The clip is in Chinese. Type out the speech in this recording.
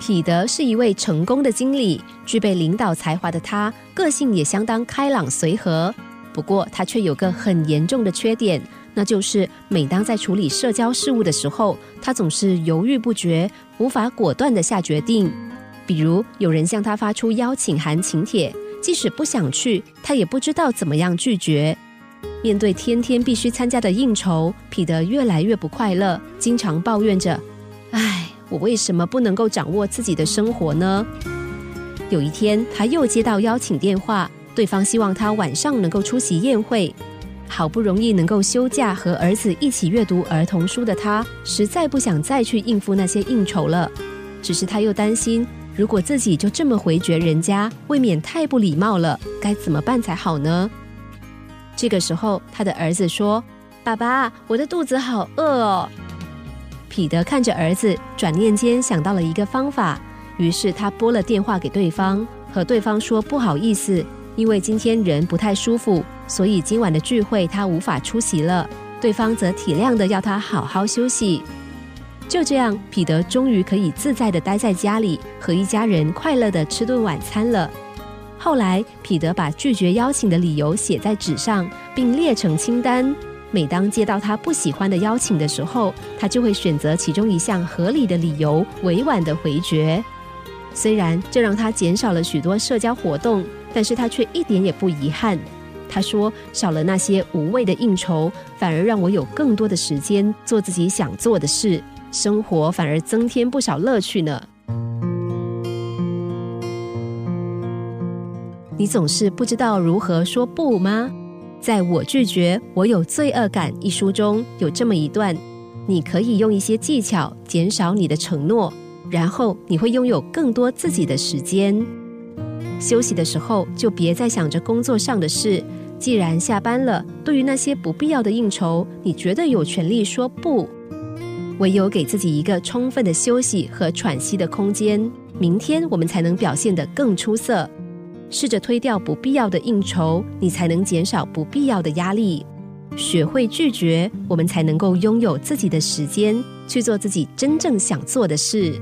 彼得是一位成功的经理，具备领导才华的他，个性也相当开朗随和。不过，他却有个很严重的缺点，那就是每当在处理社交事务的时候，他总是犹豫不决，无法果断地下决定。比如，有人向他发出邀请函请帖，即使不想去，他也不知道怎么样拒绝。面对天天必须参加的应酬，彼得越来越不快乐，经常抱怨着：“，我为什么不能够掌握自己的生活呢？”有一天，他又接到邀请电话，对方希望他晚上能够出席宴会。好不容易能够休假和儿子一起阅读儿童书的他，实在不想再去应付那些应酬了。只是他又担心，如果自己就这么回绝人家，未免太不礼貌了，该怎么办才好呢？这个时候，他的儿子说：“爸爸，我的肚子好饿哦。”彼得看着儿子，转念间想到了一个方法，于是他拨了电话给对方，和对方说：“不好意思，因为今天人不太舒服，所以今晚的聚会他无法出席了。”对方则体谅的要他好好休息。就这样，彼得终于可以自在的待在家里，和一家人快乐的吃顿晚餐了。后来，彼得把拒绝邀请的理由写在纸上，并列成清单。每当接到他不喜欢的邀请的时候，他就会选择其中一项合理的理由，委婉的回绝。虽然这让他减少了许多社交活动，但是他却一点也不遗憾。他说：“少了那些无谓的应酬，反而让我有更多的时间做自己想做的事，生活反而增添不少乐趣呢。”你总是不知道如何说不吗？在我拒绝我有罪恶感一书中有这么一段，你可以用一些技巧减少你的承诺，然后你会拥有更多自己的时间。休息的时候就别再想着工作上的事。既然下班了，对于那些不必要的应酬，你觉得有权利说不。唯有给自己一个充分的休息和喘息的空间，明天我们才能表现得更出色。试着推掉不必要的应酬，你才能减少不必要的压力。学会拒绝，我们才能够拥有自己的时间，去做自己真正想做的事。